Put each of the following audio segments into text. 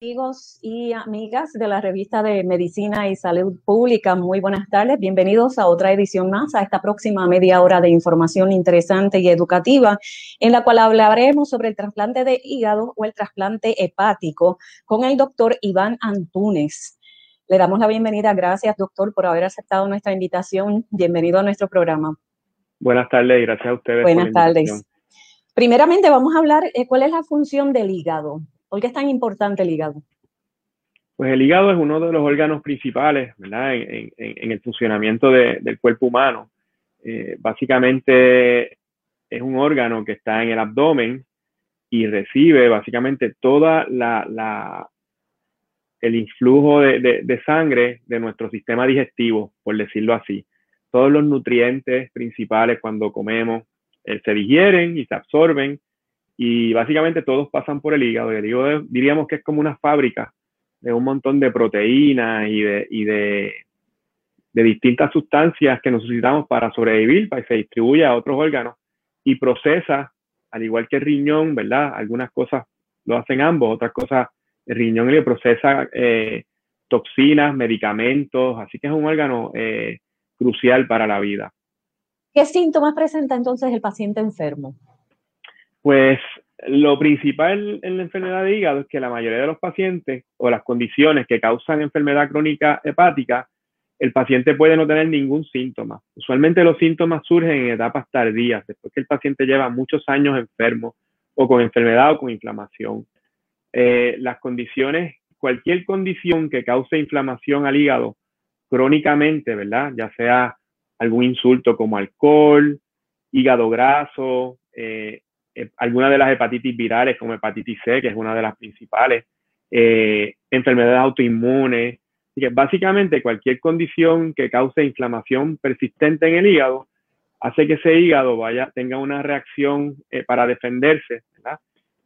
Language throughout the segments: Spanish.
Amigos y amigas de la revista de Medicina y Salud Pública, muy buenas tardes. Bienvenidos a otra edición más, a esta próxima media hora de información interesante y educativa, en la cual hablaremos sobre el trasplante de hígado o el trasplante hepático con el doctor Iván Antúnez. Le damos la bienvenida. Gracias, doctor, por haber aceptado nuestra invitación. Bienvenido a nuestro programa. Buenas tardes y gracias a ustedes. Buenas tardes. Primeramente, vamos a hablar de cuál es la función del hígado. ¿Por qué es tan importante el hígado? Pues el hígado es uno de los órganos principales ¿verdad? En, el funcionamiento del cuerpo humano. Eh, básicamente es un órgano que está en el abdomen y recibe básicamente toda la, el influjo de, sangre de nuestro sistema digestivo, por decirlo así. Todos los nutrientes principales cuando comemos eh, se digieren y se absorben y básicamente todos pasan por el hígado. Y el diríamos que es como una fábrica de un montón de proteínas y de, y de, de distintas sustancias que necesitamos para sobrevivir, para que se distribuya a otros órganos y procesa, al igual que el riñón, ¿verdad? Algunas cosas lo hacen ambos, otras cosas el riñón le procesa eh, toxinas, medicamentos, así que es un órgano eh, crucial para la vida. ¿Qué síntomas presenta entonces el paciente enfermo? Pues lo principal en la enfermedad de hígado es que la mayoría de los pacientes o las condiciones que causan enfermedad crónica hepática, el paciente puede no tener ningún síntoma. Usualmente los síntomas surgen en etapas tardías, después que el paciente lleva muchos años enfermo o con enfermedad o con inflamación. Eh, las condiciones, cualquier condición que cause inflamación al hígado crónicamente, ¿verdad? Ya sea algún insulto como alcohol, hígado graso, eh, eh, algunas de las hepatitis virales como hepatitis C, que es una de las principales, eh, enfermedades autoinmunes, que básicamente cualquier condición que cause inflamación persistente en el hígado hace que ese hígado vaya, tenga una reacción eh, para defenderse, ¿verdad?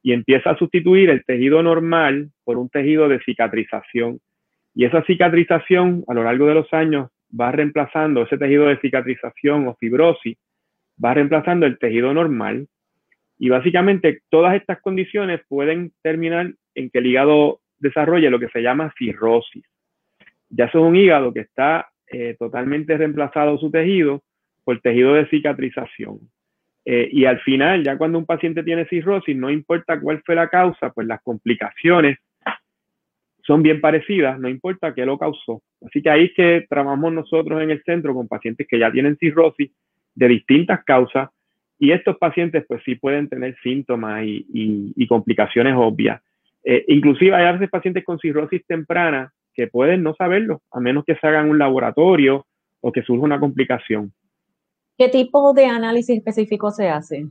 Y empieza a sustituir el tejido normal por un tejido de cicatrización. Y esa cicatrización a lo largo de los años va reemplazando ese tejido de cicatrización o fibrosis, va reemplazando el tejido normal y básicamente todas estas condiciones pueden terminar en que el hígado desarrolle lo que se llama cirrosis. Ya es un hígado que está eh, totalmente reemplazado su tejido por tejido de cicatrización. Eh, y al final, ya cuando un paciente tiene cirrosis, no importa cuál fue la causa, pues las complicaciones son bien parecidas, no importa qué lo causó. Así que ahí es que trabajamos nosotros en el centro con pacientes que ya tienen cirrosis de distintas causas y estos pacientes pues sí pueden tener síntomas y, complicaciones obvias. Eh, inclusive hay a veces pacientes con cirrosis temprana que pueden no saberlo, a menos que se hagan un laboratorio o que surja una complicación. ¿Qué tipo de análisis específico se hace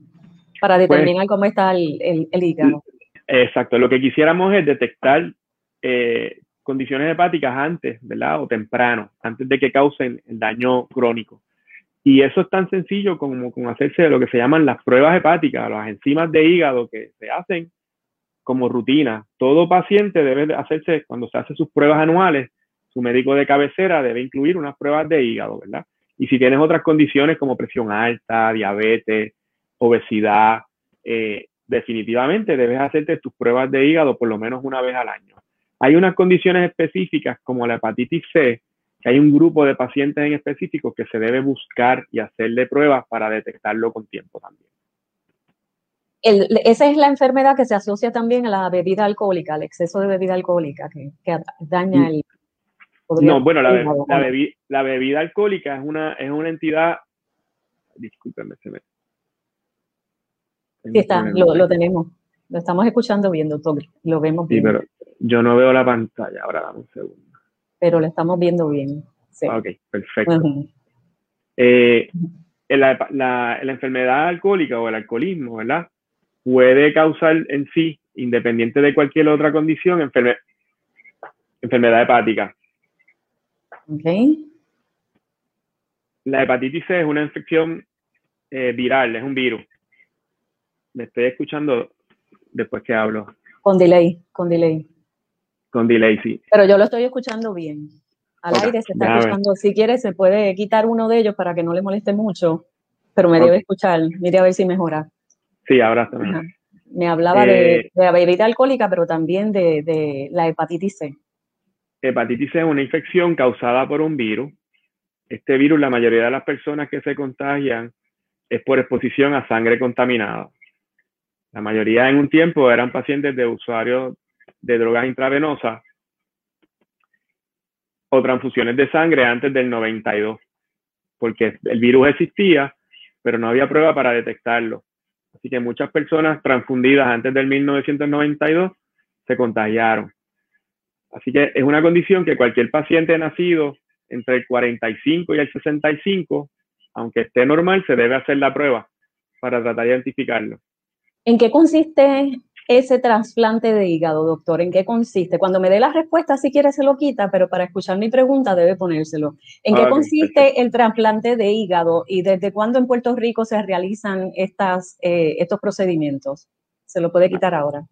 para pues, determinar cómo está el, hígado? Exacto, lo que quisiéramos es detectar eh, condiciones hepáticas antes, ¿verdad? O temprano, antes de que causen el daño crónico. Y eso es tan sencillo como, como hacerse lo que se llaman las pruebas hepáticas, las enzimas de hígado que se hacen como rutina. Todo paciente debe hacerse, cuando se hace sus pruebas anuales, su médico de cabecera debe incluir unas pruebas de hígado, ¿verdad? Y si tienes otras condiciones como presión alta, diabetes, obesidad, eh, definitivamente debes hacerte tus pruebas de hígado por lo menos una vez al año. Hay unas condiciones específicas como la hepatitis C que hay un grupo de pacientes en específico que se debe buscar y hacerle pruebas para detectarlo con tiempo también. esa es la enfermedad que se asocia también a la bebida alcohólica, al exceso de bebida alcohólica que, daña el... No, bueno, la, bebida, alcohólica es una, es una entidad discúlpenme, se me... Sí, está, lo, lo, tenemos. Lo estamos escuchando bien, doctor. Lo vemos bien. Sí, pero yo no veo la pantalla. Ahora dame un segundo. Pero lo estamos viendo bien. Sí. Ok, perfecto. eh, la, la, la, enfermedad alcohólica o el alcoholismo, ¿verdad? Puede causar en sí, independiente de cualquier otra condición, enferme, enfermedad hepática. Ok. La hepatitis C es una infección eh, viral, es un virus. Me estoy escuchando después que hablo. Con delay, con delay. Con delay, sí. Pero yo lo estoy escuchando bien. Al okay, aire se está escuchando. Si quiere, se puede quitar uno de ellos para que no le moleste mucho, pero me okay. debe escuchar. Mire a ver si mejora. Sí, ahora está mejor. Me hablaba eh, de, de, la bebida alcohólica, pero también de, de la hepatitis C. Hepatitis C es una infección causada por un virus. Este virus, la mayoría de las personas que se contagian es por exposición a sangre contaminada. La mayoría en un tiempo eran pacientes de usuarios de drogas intravenosas o transfusiones de sangre antes del 92, porque el virus existía, pero no había prueba para detectarlo. Así que muchas personas transfundidas antes del 1992 se contagiaron. Así que es una condición que cualquier paciente nacido entre el 45 y el 65, aunque esté normal, se debe hacer la prueba para tratar de identificarlo. ¿En qué consiste ese trasplante de hígado, doctor? ¿En qué consiste? Cuando me dé la respuesta, si quiere, se lo quita, pero para escuchar mi pregunta debe ponérselo. ¿En qué consiste perfecto. el trasplante de hígado y desde cuándo en Puerto Rico se realizan estas, eh, estos procedimientos? Se lo puede quitar ahora.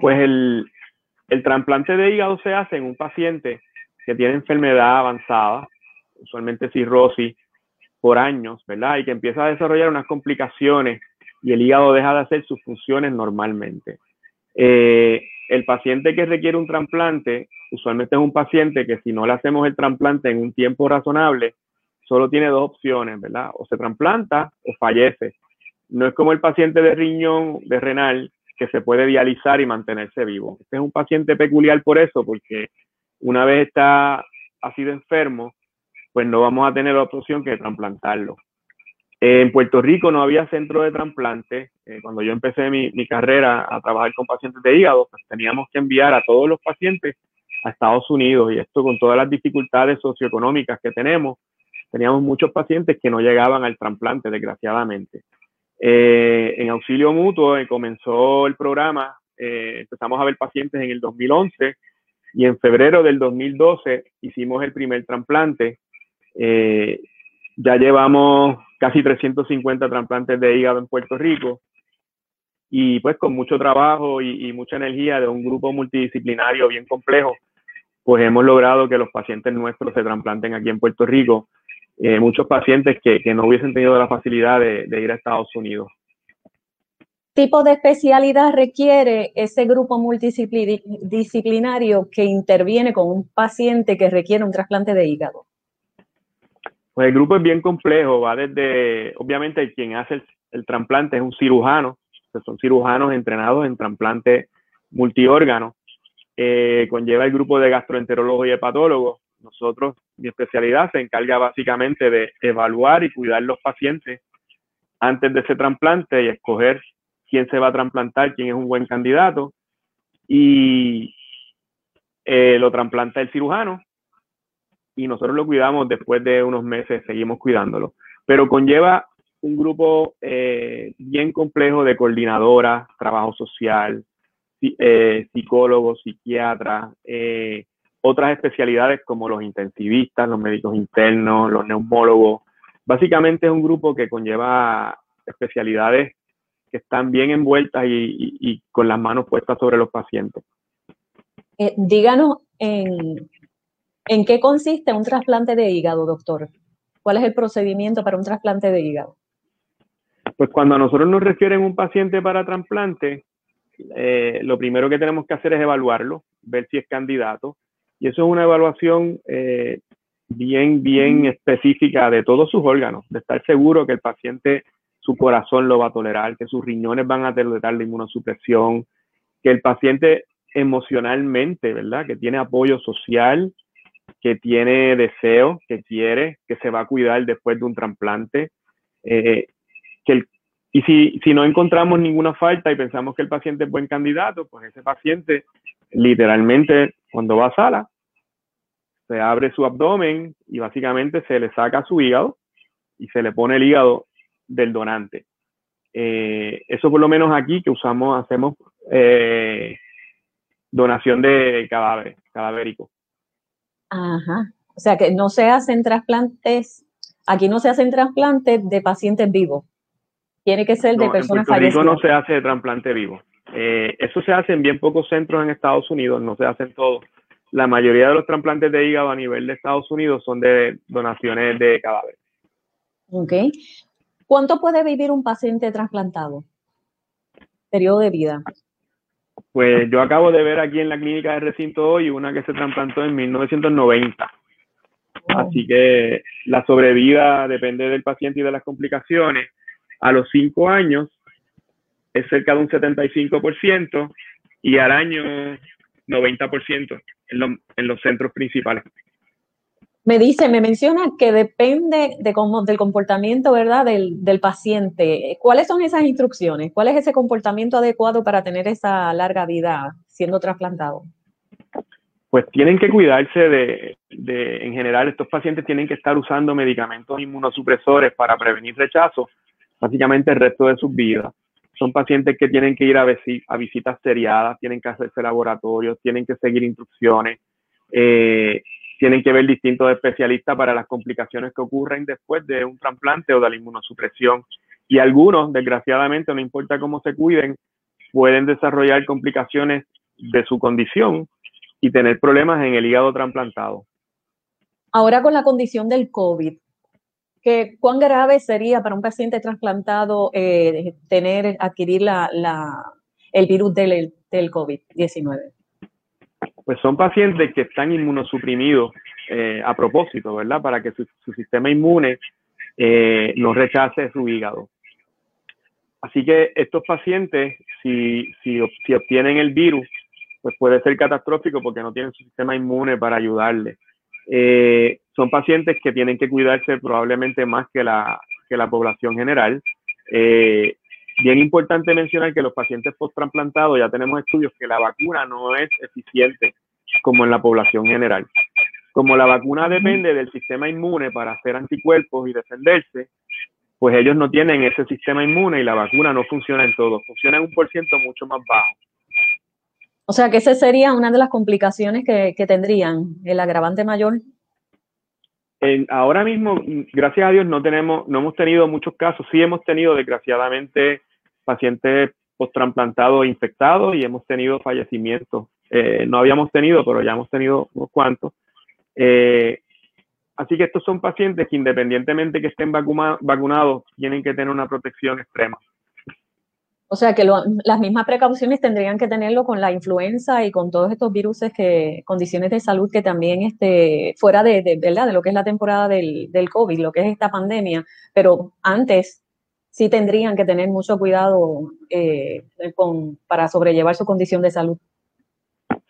Pues el, el trasplante de hígado se hace en un paciente que tiene enfermedad avanzada, usualmente cirrosis, por años, ¿verdad? Y que empieza a desarrollar unas complicaciones y el hígado deja de hacer sus funciones normalmente. Eh, el paciente que requiere un trasplante, usualmente es un paciente que si no le hacemos el trasplante en un tiempo razonable, solo tiene dos opciones, ¿verdad? O se trasplanta o fallece. No es como el paciente de riñón, de renal, que se puede dializar y mantenerse vivo. Este es un paciente peculiar por eso, porque una vez está, ha sido enfermo, pues no vamos a tener la opción que trasplantarlo. En Puerto Rico no había centro de trasplante. Eh, cuando yo empecé mi, mi, carrera a trabajar con pacientes de hígado, pues teníamos que enviar a todos los pacientes a Estados Unidos y esto con todas las dificultades socioeconómicas que tenemos, teníamos muchos pacientes que no llegaban al trasplante, desgraciadamente. Eh, en auxilio mutuo eh, comenzó el programa, eh, empezamos a ver pacientes en el 2011 y en febrero del 2012 hicimos el primer trasplante. Eh, ya llevamos casi 350 trasplantes de hígado en Puerto Rico y pues con mucho trabajo y, mucha energía de un grupo multidisciplinario bien complejo, pues hemos logrado que los pacientes nuestros se trasplanten aquí en Puerto Rico. Eh, muchos pacientes que, que, no hubiesen tenido la facilidad de, de ir a Estados Unidos. ¿Tipo de especialidad requiere ese grupo multidisciplinario que interviene con un paciente que requiere un trasplante de hígado? Pues el grupo es bien complejo, va desde, obviamente quien hace el, trasplante es un cirujano, son cirujanos entrenados en trasplante multiórgano, eh, conlleva el grupo de gastroenterólogos y hepatólogos. Nosotros, mi especialidad se encarga básicamente de evaluar y cuidar los pacientes antes de ese trasplante y escoger quién se va a trasplantar, quién es un buen candidato. Y eh, lo trasplanta el cirujano y nosotros lo cuidamos después de unos meses, seguimos cuidándolo. Pero conlleva un grupo eh, bien complejo de coordinadoras, trabajo social, eh, psicólogos, psiquiatras, eh, otras especialidades como los intensivistas, los médicos internos, los neumólogos. Básicamente es un grupo que conlleva especialidades que están bien envueltas y, y, con las manos puestas sobre los pacientes. Díganos en ¿En qué consiste un trasplante de hígado, doctor? ¿Cuál es el procedimiento para un trasplante de hígado? Pues cuando a nosotros nos refieren un paciente para trasplante, eh, lo primero que tenemos que hacer es evaluarlo, ver si es candidato. Y eso es una evaluación eh, bien, bien específica de todos sus órganos, de estar seguro que el paciente, su corazón lo va a tolerar, que sus riñones van a tolerar la inmunosupresión, que el paciente emocionalmente, ¿verdad? Que tiene apoyo social, que tiene deseo, que quiere, que se va a cuidar después de un trasplante, Eh, y si, si no encontramos ninguna falta y pensamos que el paciente es buen candidato, pues ese paciente literalmente cuando va a sala, se abre su abdomen y básicamente se le saca su hígado y se le pone el hígado del donante. Eh, eso por lo menos aquí que usamos, hacemos eh, donación de cadáveres, cadavérico. Ajá. O sea que no se hacen trasplantes, aquí no se hacen trasplantes de pacientes vivos. Tiene que ser de personas en Puerto no se hace trasplante vivo. Eh, eso se hace en bien pocos centros en Estados Unidos, no se hacen todos. La mayoría de los trasplantes de hígado a nivel de Estados Unidos son de donaciones de cadáveres. Ok. ¿Cuánto puede vivir un paciente trasplantado? Periodo de vida. Pues yo acabo de ver aquí en la clínica de recinto hoy una que se trasplantó en 1990. Así que la sobrevida depende del paciente y de las complicaciones. A los cinco años es cerca de un 75% y al año 90% en, en los centros principales. Me dice, me menciona que depende de cómo, del comportamiento, ¿verdad?, del, del, paciente. ¿Cuáles son esas instrucciones? ¿Cuál es ese comportamiento adecuado para tener esa larga vida siendo trasplantado? Pues tienen que cuidarse de, de, en general, estos pacientes tienen que estar usando medicamentos inmunosupresores para prevenir rechazo, básicamente el resto de sus vidas. Son pacientes que tienen que ir a, a visitas seriadas, tienen que hacerse laboratorios, tienen que seguir instrucciones. Eh, tienen que ver distintos especialistas para las complicaciones que ocurren después de un trasplante o de la inmunosupresión. Y algunos, desgraciadamente, no importa cómo se cuiden, pueden desarrollar complicaciones de su condición y tener problemas en el hígado trasplantado. Ahora con la condición del COVID, ¿qué, ¿cuán grave sería para un paciente trasplantado eh, tener, adquirir la, el virus del, del COVID-19? Pues son pacientes que están inmunosuprimidos eh, a propósito, ¿verdad? Para que su, sistema inmune eh, no rechace su hígado. Así que estos pacientes, si, si, obtienen el virus, pues puede ser catastrófico porque no tienen su sistema inmune para ayudarle. Eh, son pacientes que tienen que cuidarse probablemente más que la, que la población general. Bien importante mencionar que los pacientes post-trasplantados ya tenemos estudios que la vacuna no es eficiente como en la población general. Como la vacuna depende del sistema inmune para hacer anticuerpos y defenderse, pues ellos no tienen ese sistema inmune y la vacuna no funciona en todo, funciona en un por ciento mucho más bajo. O sea que esa sería una de las complicaciones que, que tendrían, el agravante mayor ahora mismo, gracias a Dios, no tenemos, no hemos tenido muchos casos. Sí hemos tenido, desgraciadamente, pacientes post-trasplantados infectados y hemos tenido fallecimientos. Eh, no habíamos tenido, pero ya hemos tenido unos cuantos. Eh, así que estos son pacientes que independientemente que estén vacunados, tienen que tener una protección extrema. O sea que las mismas precauciones tendrían que tenerlo con la influenza y con todos estos virus que, condiciones de salud que también este, fuera de, ¿verdad? de lo que es la temporada del, del, COVID, lo que es esta pandemia, pero antes sí tendrían que tener mucho cuidado eh, con, para sobrellevar su condición de salud.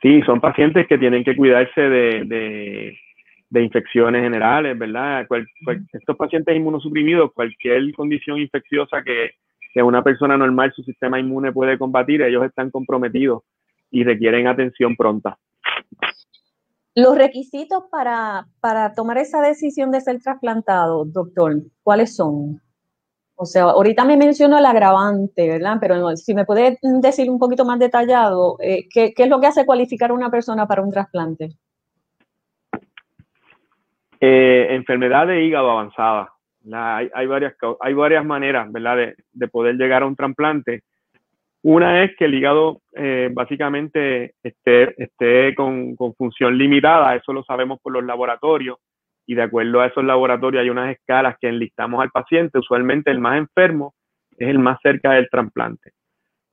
Sí, son pacientes que tienen que cuidarse de, de, infecciones generales, ¿verdad? estos pacientes inmunosuprimidos, cualquier condición infecciosa que que una persona normal su sistema inmune puede combatir, ellos están comprometidos y requieren atención pronta. Los requisitos para, para tomar esa decisión de ser trasplantado, doctor, ¿cuáles son? O sea, ahorita me mencionó el agravante, ¿verdad? Pero si me puede decir un poquito más detallado, eh, ¿qué, ¿qué, es lo que hace cualificar a una persona para un trasplante? Eh, enfermedad de hígado avanzada hay, varias, hay varias maneras, ¿verdad?, de, poder llegar a un trasplante. Una es que el hígado eh, básicamente esté, esté con, función limitada, eso lo sabemos por los laboratorios, y de acuerdo a esos laboratorios hay unas escalas que enlistamos al paciente, usualmente el más enfermo es el más cerca del trasplante.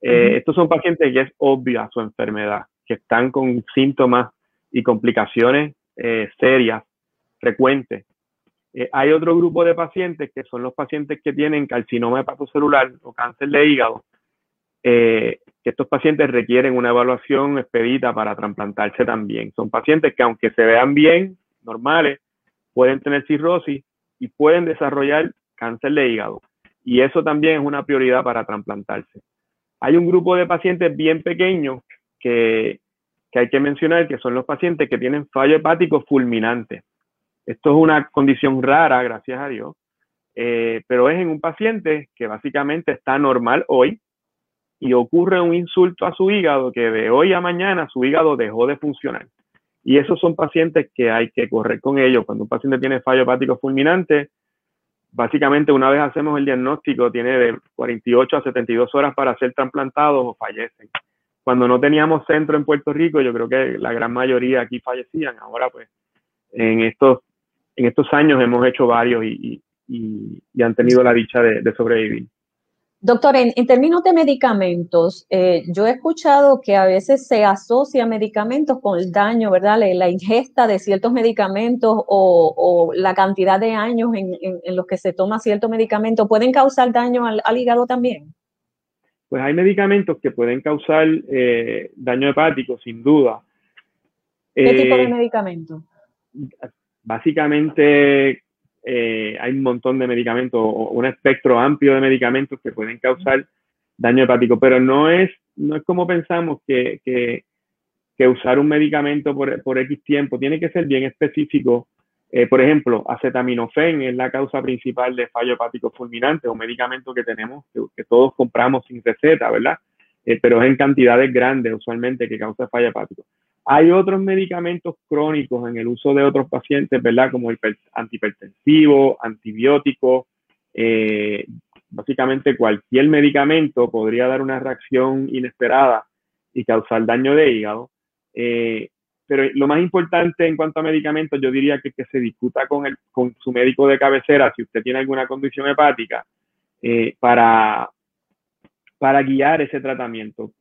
Eh, estos son pacientes que es obvia su enfermedad, que están con síntomas y complicaciones eh, serias, frecuentes, eh, hay otro grupo de pacientes que son los pacientes que tienen carcinoma hepatocelular o cáncer de hígado, eh, estos pacientes requieren una evaluación expedita para trasplantarse también. Son pacientes que aunque se vean bien, normales, pueden tener cirrosis y pueden desarrollar cáncer de hígado. y eso también es una prioridad para trasplantarse. Hay un grupo de pacientes bien pequeños que, que hay que mencionar, que son los pacientes que tienen fallo hepático fulminante. Esto es una condición rara, gracias a Dios, eh, pero es en un paciente que básicamente está normal hoy y ocurre un insulto a su hígado que de hoy a mañana su hígado dejó de funcionar. Y esos son pacientes que hay que correr con ellos. Cuando un paciente tiene fallo hepático fulminante, básicamente una vez hacemos el diagnóstico, tiene de 48 a 72 horas para ser trasplantados o fallecen. Cuando no teníamos centro en Puerto Rico, yo creo que la gran mayoría aquí fallecían. Ahora, pues, en estos, en estos años hemos hecho varios y, y, han tenido la dicha de, sobrevivir. Doctor, en, términos de medicamentos, eh, yo he escuchado que a veces se asocia medicamentos con el daño, ¿verdad? La, ingesta de ciertos medicamentos o, la cantidad de años en, los que se toma cierto medicamento pueden causar daño al, hígado también. Pues hay medicamentos que pueden causar eh, daño hepático, sin duda. ¿Qué tipo de eh, medicamento? Básicamente eh, hay un montón de medicamentos un espectro amplio de medicamentos que pueden causar daño hepático, pero no es, no es como pensamos que, que, usar un medicamento por, por, X tiempo, tiene que ser bien específico. Eh, por ejemplo, acetaminofén es la causa principal de fallo hepático fulminante, un medicamento que tenemos, que, todos compramos sin receta, ¿verdad? Eh, pero es en cantidades grandes usualmente que causa fallo hepático. Hay otros medicamentos crónicos en el uso de otros pacientes, ¿verdad? Como antihipertensivo, antibiótico. Eh, básicamente cualquier medicamento podría dar una reacción inesperada y causar daño de hígado. Eh, pero lo más importante en cuanto a medicamentos, yo diría que, se discuta con, el, con su médico de cabecera si usted tiene alguna condición hepática eh, para guiar ese tratamiento.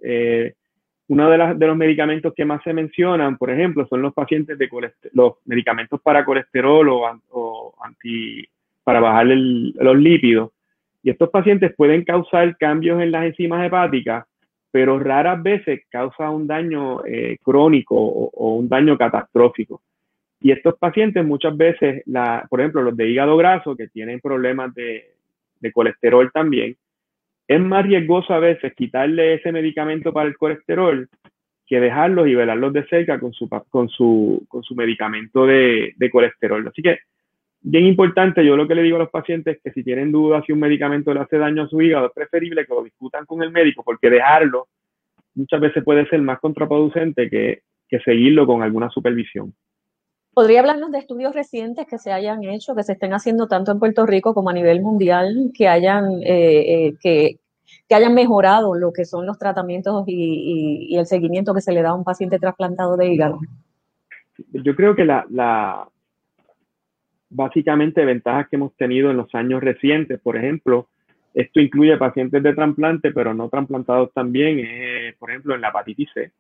Uno de, los medicamentos que más se mencionan, por ejemplo, son los pacientes de los medicamentos para colesterol o, anti, para bajar los lípidos. Y estos pacientes pueden causar cambios en las enzimas hepáticas, pero raras veces causa un daño eh, crónico o, un daño catastrófico. Y estos pacientes muchas veces, por ejemplo, los de hígado graso, que tienen problemas de colesterol también, es más riesgoso a veces quitarle ese medicamento para el colesterol que dejarlos y velarlos de cerca con su, con su, con su medicamento de, de, colesterol. Así que, bien importante, yo lo que le digo a los pacientes es que si tienen dudas si un medicamento le hace daño a su hígado, es preferible que lo discutan con el médico, porque dejarlo muchas veces puede ser más contraproducente que, que seguirlo con alguna supervisión. ¿Podría hablarnos de estudios recientes que se hayan hecho, que se estén haciendo tanto en Puerto Rico como a nivel mundial, que hayan, eh, eh, que, hayan mejorado lo que son los tratamientos y, el seguimiento que se le da a un paciente trasplantado de hígado? Yo creo que la, la básicamente ventajas que hemos tenido en los años recientes, por ejemplo, esto incluye pacientes de trasplante, pero no trasplantados también, por ejemplo, en la hepatitis C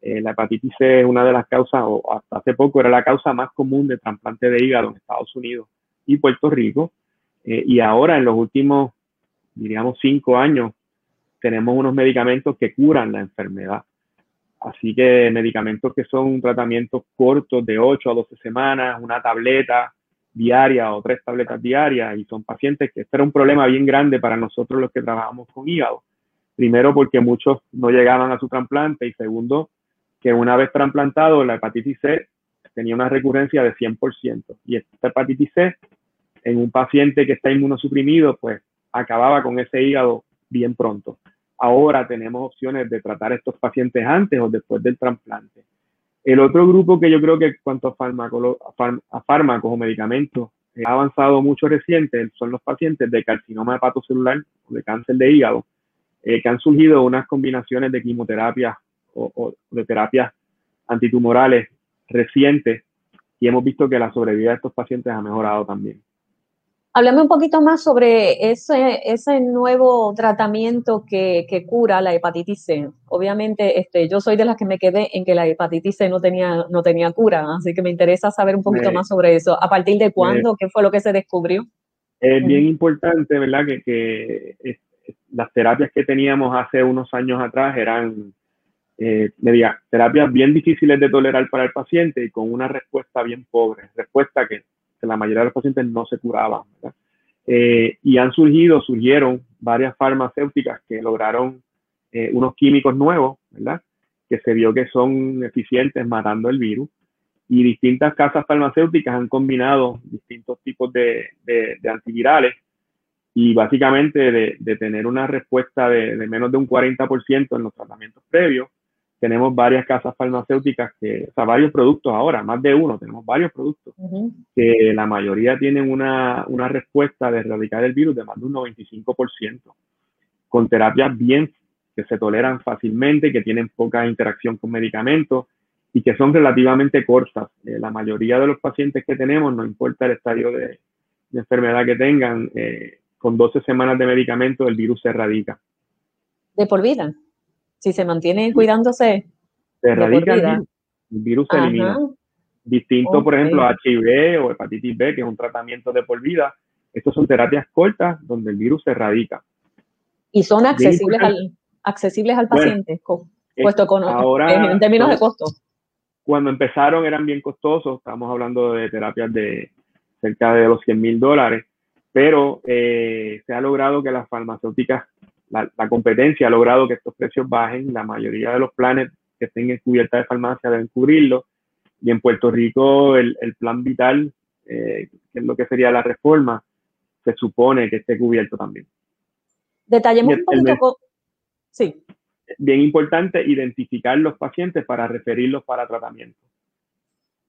eh, la hepatitis C es una de las causas, o hasta hace poco era la causa más común de trasplante de hígado en Estados Unidos y Puerto Rico. Eh, y ahora, en los últimos, diríamos, cinco años, tenemos unos medicamentos que curan la enfermedad. Así que medicamentos que son tratamientos cortos de 8 a 12 semanas, una tableta diaria o tres tabletas diarias, y son pacientes que este era un problema bien grande para nosotros los que trabajamos con hígado. Primero porque muchos no llegaban a su trasplante y segundo que una vez trasplantado la hepatitis C tenía una recurrencia de 100%. Y esta hepatitis C en un paciente que está inmunosuprimido, pues acababa con ese hígado bien pronto. Ahora tenemos opciones de tratar estos pacientes antes o después del trasplante. El otro grupo que yo creo que cuanto a, fármacos o medicamentos ha avanzado mucho reciente son los pacientes de carcinoma hepatocelular o de cáncer de hígado, eh, que han surgido unas combinaciones de quimioterapia o, de terapias antitumorales recientes y hemos visto que la sobrevida de estos pacientes ha mejorado también. Háblame un poquito más sobre ese, ese nuevo tratamiento que, que, cura la hepatitis C. Obviamente, este, yo soy de las que me quedé en que la hepatitis C no tenía, no tenía cura, así que me interesa saber un poquito más sobre eso. ¿A partir de cuándo? ¿Qué fue lo que se descubrió? Es bien importante, ¿verdad? Que, que las terapias que teníamos hace unos años atrás eran eh, terapias bien difíciles de tolerar para el paciente y con una respuesta bien pobre, respuesta que, la mayoría de los pacientes no se curaban. Eh, y han surgido, surgieron varias farmacéuticas que lograron eh, unos químicos nuevos, ¿verdad? Que se vio que son eficientes matando el virus. Y distintas casas farmacéuticas han combinado distintos tipos de, de, antivirales y básicamente de, de tener una respuesta de, menos de un 40% en los tratamientos previos. Tenemos varias casas farmacéuticas que, o sea, varios productos ahora, más de uno, tenemos varios productos que la mayoría tienen una, una respuesta de erradicar el virus de más de un 95%, con terapias bien que se toleran fácilmente, que tienen poca interacción con medicamentos y que son relativamente cortas. Eh, la mayoría de los pacientes que tenemos, no importa el estadio de, enfermedad que tengan, eh, con 12 semanas de medicamento el virus se erradica. ¿De por vida? Si se mantiene cuidándose. Se erradica el virus, se elimina. Distinto, por ejemplo, a HIV o hepatitis B, que es un tratamiento de por vida. Estas son terapias cortas donde el virus se erradica. Y son accesibles al, accesibles al paciente, puesto con, ahora, en términos de costo. Cuando empezaron eran bien costosos, estamos hablando de terapias de cerca de los 100 mil dólares, pero eh, se ha logrado que las farmacéuticas, la, competencia ha logrado que estos precios bajen, la mayoría de los planes que estén en cubierta de farmacia deben cubrirlo, y en Puerto Rico el, plan vital, eh, que es lo que sería la reforma, se supone que esté cubierto también. Detallemos un poquito, Sí. Bien importante identificar los pacientes para referirlos para tratamiento.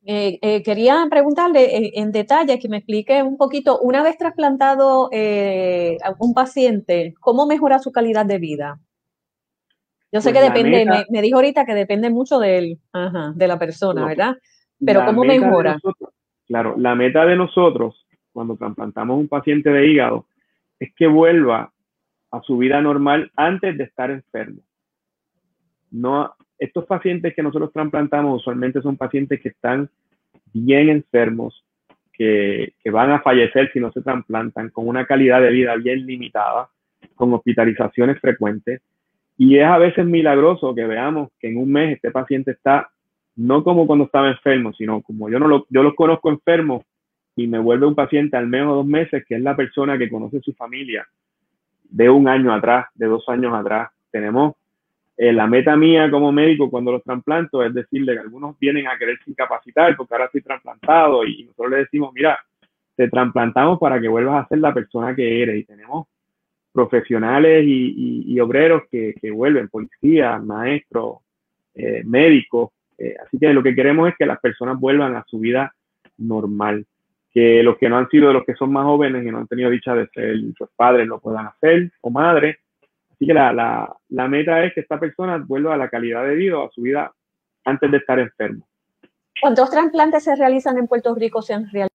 Eh, eh, quería preguntarle eh, en detalle que me explique un poquito, una vez trasplantado a un paciente, ¿cómo mejora su calidad de vida? Yo sé pues que depende, me, dijo ahorita que depende mucho de, de la persona, ¿verdad? Pero ¿cómo mejora? claro, la meta de nosotros cuando trasplantamos un paciente de hígado es que vuelva a su vida normal antes de estar enfermo. No, estos pacientes que nosotros trasplantamos usualmente son pacientes que están bien enfermos, que, van a fallecer si no se trasplantan, con una calidad de vida bien limitada, con hospitalizaciones frecuentes. Y es a veces milagroso que veamos que en un mes este paciente está no como cuando estaba enfermo, sino como yo no lo, yo los conozco enfermos y me vuelve un paciente al menos dos meses, que es la persona que conoce su familia, de un año atrás, de dos años atrás. Tenemos eh, la meta mía como médico cuando los trasplanto es decirle que algunos vienen a quererse incapacitar porque ahora estoy trasplantado y nosotros le decimos, mira, te trasplantamos para que vuelvas a ser la persona que eres y tenemos profesionales y, obreros que, vuelven, policías, maestros, eh, médicos. Eh, así que lo que queremos es que las personas vuelvan a su vida normal que los que no han sido, los que son más jóvenes y no han tenido dicha de ser sus padres lo puedan hacer o madres. Así que la, la, la, meta es que esta persona vuelva a la calidad de vida, a su vida antes de estar enfermo. ¿Cuántos trasplantes se realizan en Puerto Rico? Se han realizado?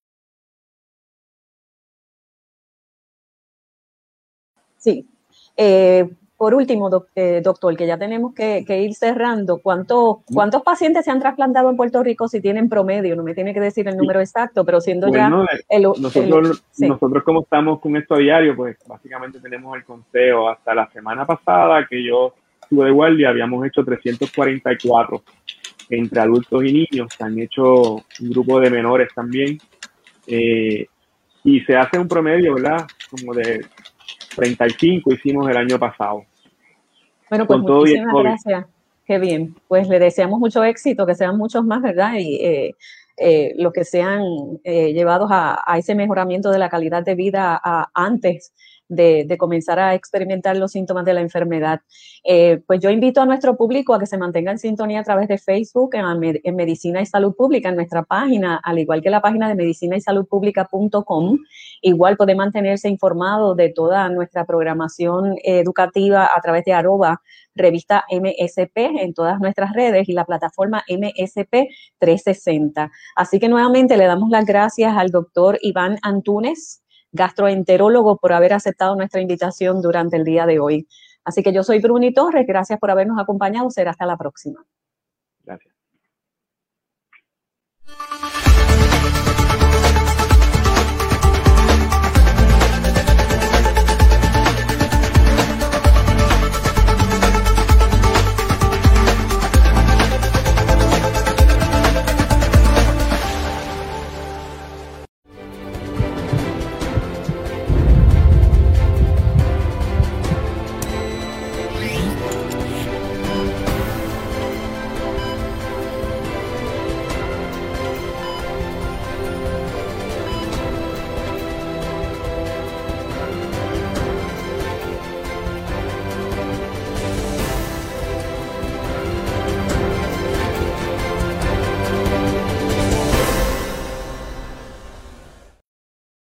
Sí. Eh, por último, eh, doctor, que ya tenemos que, ir cerrando, ¿cuántos, ¿cuántos pacientes se han trasplantado en Puerto Rico si tienen promedio? No me tiene que decir el número exacto, pero siendo ya el, nosotros, nosotros como estamos con esto a diario, pues básicamente tenemos el conteo. Hasta la semana pasada que yo estuve de guardia, habíamos hecho 344 entre adultos y niños, se han hecho un grupo de menores también. Eh, y se hace un promedio, ¿verdad? Como de 35 hicimos el año pasado. Bueno, pues muchísimas gracias. Qué bien. Pues le deseamos mucho éxito, que sean muchos más, ¿verdad? Y eh, eh, los que sean eh, llevados a, ese mejoramiento de la calidad de vida antes de, comenzar a experimentar los síntomas de la enfermedad. Eh, pues yo invito a nuestro público a que se mantenga en sintonía a través de Facebook, en, Medicina y Salud Pública, en nuestra página, al igual que la página de medicina y salud pública.com. Igual puede mantenerse informado de toda nuestra programación educativa a través de arroba revista MSP en todas nuestras redes y la plataforma MSP 360. Así que nuevamente le damos las gracias al doctor Iván Antunes, gastroenterólogo, por haber aceptado nuestra invitación durante el día de hoy. Así que yo soy Bruni Torres, gracias por habernos acompañado, será hasta la próxima.